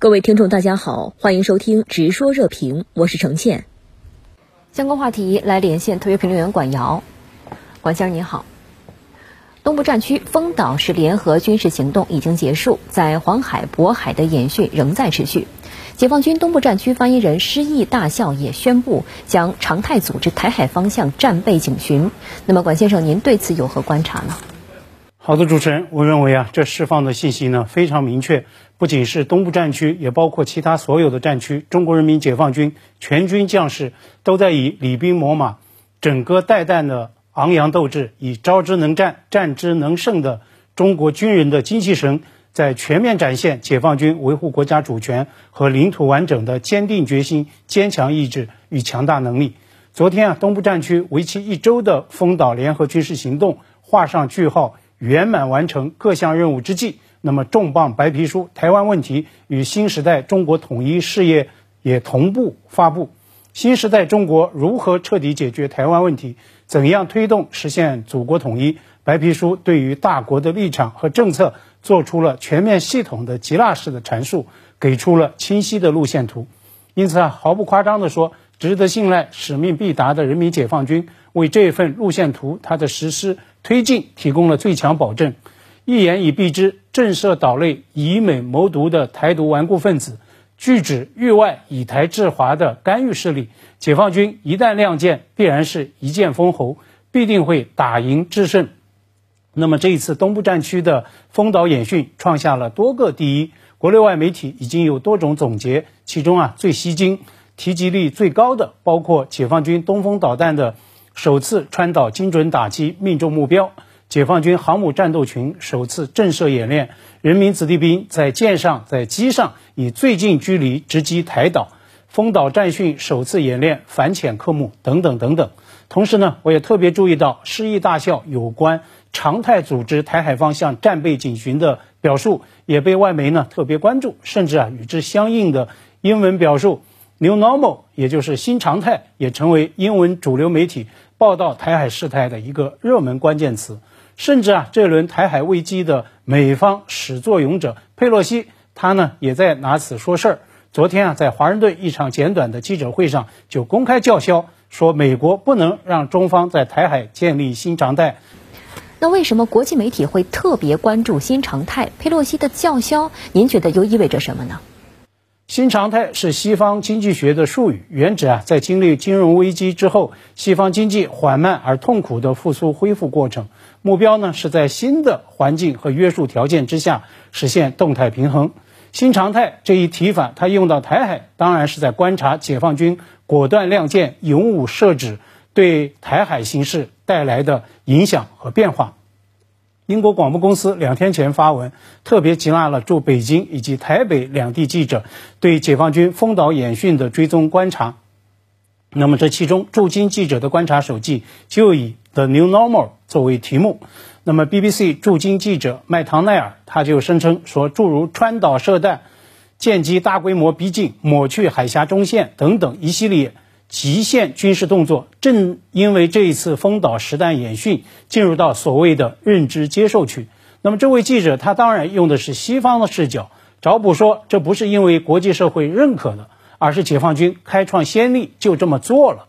各位听众，大家好，欢迎收听《直说热评》，我是程倩。相关话题来连线特约评论员管瑶，管先生您好。东部战区封岛式联合军事行动已经结束，在黄海、渤海的演训仍在持续。解放军东部战区发言人施毅大校也宣布将常态组织台海方向战备警巡。那么，管先生，您对此有何观察呢？好的，主持人，我认为啊，这释放的信息呢非常明确，不仅是东部战区，也包括其他所有的战区，中国人民解放军全军将士都在以礼兵磨马、整个带弹的昂扬斗志，以招之能战、战之能胜的中国军人的精气神，在全面展现解放军维护国家主权和领土完整的坚定决心、坚强意志与强大能力。昨天啊，东部战区为期一周的封岛联合军事行动画上句号。圆满完成各项任务之际，那么重磅白皮书《台湾问题与新时代中国统一事业》也同步发布。新时代中国如何彻底解决台湾问题？怎样推动实现祖国统一？白皮书对于大国的立场和政策做出了全面系统的极纳式的阐述，给出了清晰的路线图。因此啊，毫不夸张地说，值得信赖、使命必达的人民解放军为这份路线图它的实施。推进提供了最强保证，一言以蔽之，震慑岛内以美谋独的台独顽固分子，拒止域外以台制华的干预势力。解放军一旦亮剑，必然是一剑封喉，必定会打赢制胜。那么这一次东部战区的封岛演训创下了多个第一，国内外媒体已经有多种总结，其中啊最吸睛、提及率最高的，包括解放军东风导弹的。首次川岛精准打击命中目标，解放军航母战斗群首次震慑演练，人民子弟兵在舰上在机上以最近距离直击台岛，封岛战训首次演练反潜科目等等等等。同时呢，我也特别注意到失意大校有关常态组织台海方向战备警巡的表述，也被外媒呢特别关注，甚至啊与之相应的英文表述。New normal，也就是新常态，也成为英文主流媒体报道台海事态的一个热门关键词。甚至啊，这轮台海危机的美方始作俑者佩洛西，他呢也在拿此说事儿。昨天啊，在华盛顿一场简短的记者会上，就公开叫嚣说，美国不能让中方在台海建立新常态。那为什么国际媒体会特别关注新常态？佩洛西的叫嚣，您觉得又意味着什么呢？新常态是西方经济学的术语，原指啊，在经历金融危机之后，西方经济缓慢而痛苦的复苏恢复过程。目标呢，是在新的环境和约束条件之下实现动态平衡。新常态这一提法，它用到台海，当然是在观察解放军果断亮剑、勇武设止对台海形势带来的影响和变化。英国广播公司两天前发文，特别集纳了驻北京以及台北两地记者对解放军封岛演训的追踪观察。那么这其中驻京记者的观察手记就以 “The New Normal” 作为题目。那么 BBC 驻京记者麦唐奈尔他就声称说，诸如川岛射弹、舰机大规模逼近、抹去海峡中线等等一系列。极限军事动作，正因为这一次封岛实弹演训进入到所谓的认知接受区。那么，这位记者他当然用的是西方的视角找补说，这不是因为国际社会认可的，而是解放军开创先例，就这么做了。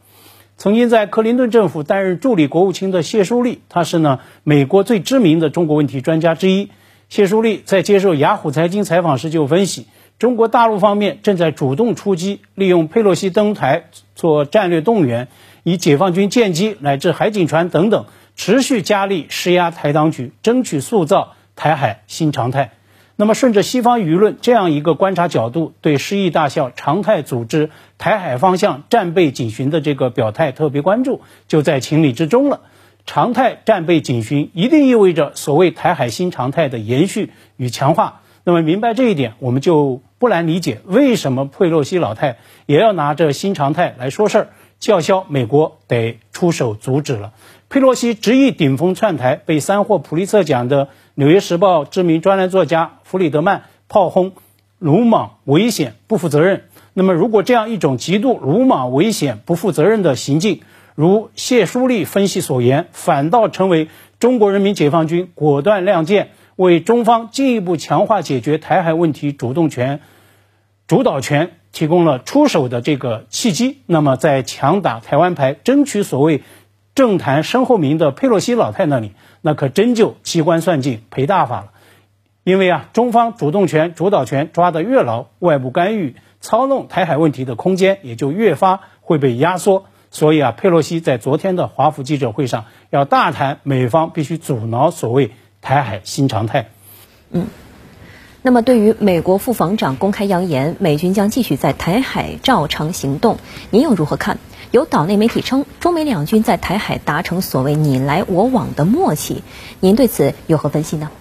曾经在克林顿政府担任助理国务卿的谢淑丽，他是呢美国最知名的中国问题专家之一。谢淑丽在接受雅虎财经采访时就分析。中国大陆方面正在主动出击，利用佩洛西登台做战略动员，以解放军舰机乃至海警船等等，持续加力施压台当局，争取塑造台海新常态。那么，顺着西方舆论这样一个观察角度，对失意大校常态组织台海方向战备警巡的这个表态特别关注，就在情理之中了。常态战备警巡一定意味着所谓台海新常态的延续与强化。那么，明白这一点，我们就。不难理解，为什么佩洛西老太也要拿着新常态来说事儿，叫嚣美国得出手阻止了。佩洛西执意顶风窜台，被三获普利策奖的《纽约时报》知名专栏作家弗里德曼炮轰鲁莽、危险、不负责任。那么，如果这样一种极度鲁莽、危险、不负责任的行径，如谢淑丽分析所言，反倒成为中国人民解放军果断亮剑。为中方进一步强化解决台海问题主动权主导权提供了出手的这个契机。那么在强打台湾牌，争取所谓政坛身后名的佩洛西老太那里，那可真就机关算尽赔大发了。因为啊，中方主动权、主导权抓得越牢，外部干预、操弄台海问题的空间也就越发会被压缩。所以啊，佩洛西在昨天的华府记者会上要大谈美方必须阻挠所谓台海新常态。嗯，那么对于美国副防长公开扬言美军将继续在台海照常行动，您又如何看？有岛内媒体称，中美两军在台海达成所谓你来我往的默契，您对此有何分析呢？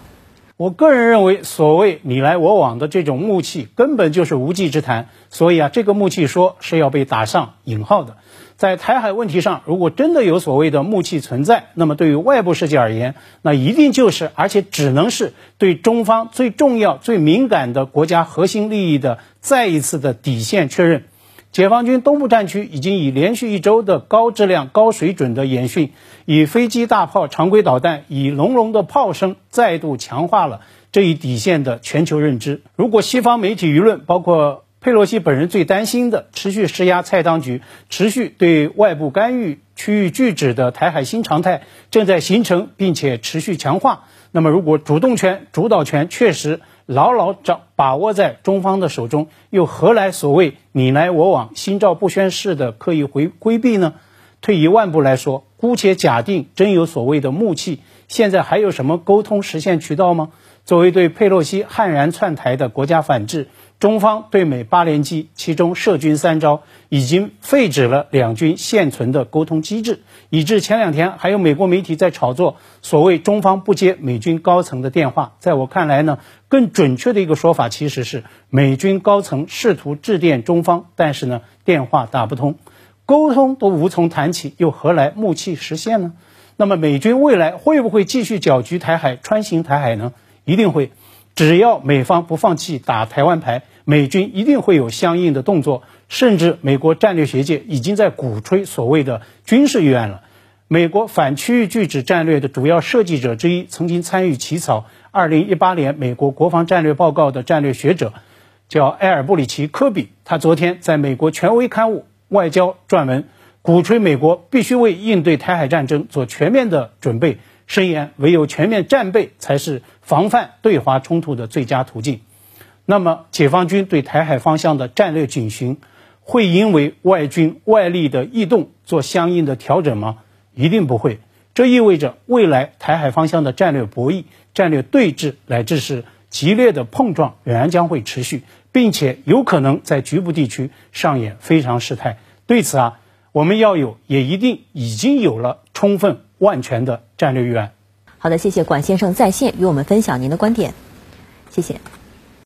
我个人认为，所谓你来我往的这种默契，根本就是无稽之谈。所以啊，这个默契说是要被打上引号的。在台海问题上，如果真的有所谓的默契存在，那么对于外部世界而言，那一定就是，而且只能是对中方最重要、最敏感的国家核心利益的再一次的底线确认。解放军东部战区已经以连续一周的高质量、高水准的演训，以飞机、大炮、常规导弹，以隆隆的炮声，再度强化了这一底线的全球认知。如果西方媒体舆论，包括佩洛西本人最担心的，持续施压蔡当局，持续对外部干预、区域拒止的台海新常态正在形成，并且持续强化，那么如果主动权、主导权确实，牢牢掌把握在中方的手中，又何来所谓你来我往、心照不宣式的刻意回规避呢？退一万步来说，姑且假定真有所谓的默契，现在还有什么沟通实现渠道吗？作为对佩洛西悍然窜台的国家反制，中方对美八连击，其中涉军三招，已经废止了两军现存的沟通机制，以致前两天还有美国媒体在炒作所谓中方不接美军高层的电话。在我看来呢，更准确的一个说法其实是美军高层试图致电中方，但是呢电话打不通，沟通都无从谈起，又何来默契实现呢？那么美军未来会不会继续搅局台海、穿行台海呢？一定会，只要美方不放弃打台湾牌，美军一定会有相应的动作。甚至美国战略学界已经在鼓吹所谓的军事预案了。美国反区域拒止战略的主要设计者之一，曾经参与起草2018年美国国防战略报告的战略学者，叫埃尔布里奇·科比。他昨天在美国权威刊物《外交》撰文，鼓吹美国必须为应对台海战争做全面的准备。声言，唯有全面战备才是防范对华冲突的最佳途径。那么，解放军对台海方向的战略警巡，会因为外军外力的异动做相应的调整吗？一定不会。这意味着，未来台海方向的战略博弈、战略对峙，乃至是激烈的碰撞，仍然将会持续，并且有可能在局部地区上演非常事态。对此啊，我们要有，也一定已经有了充分。万全的战略预案。好的，谢谢管先生在线与我们分享您的观点，谢谢。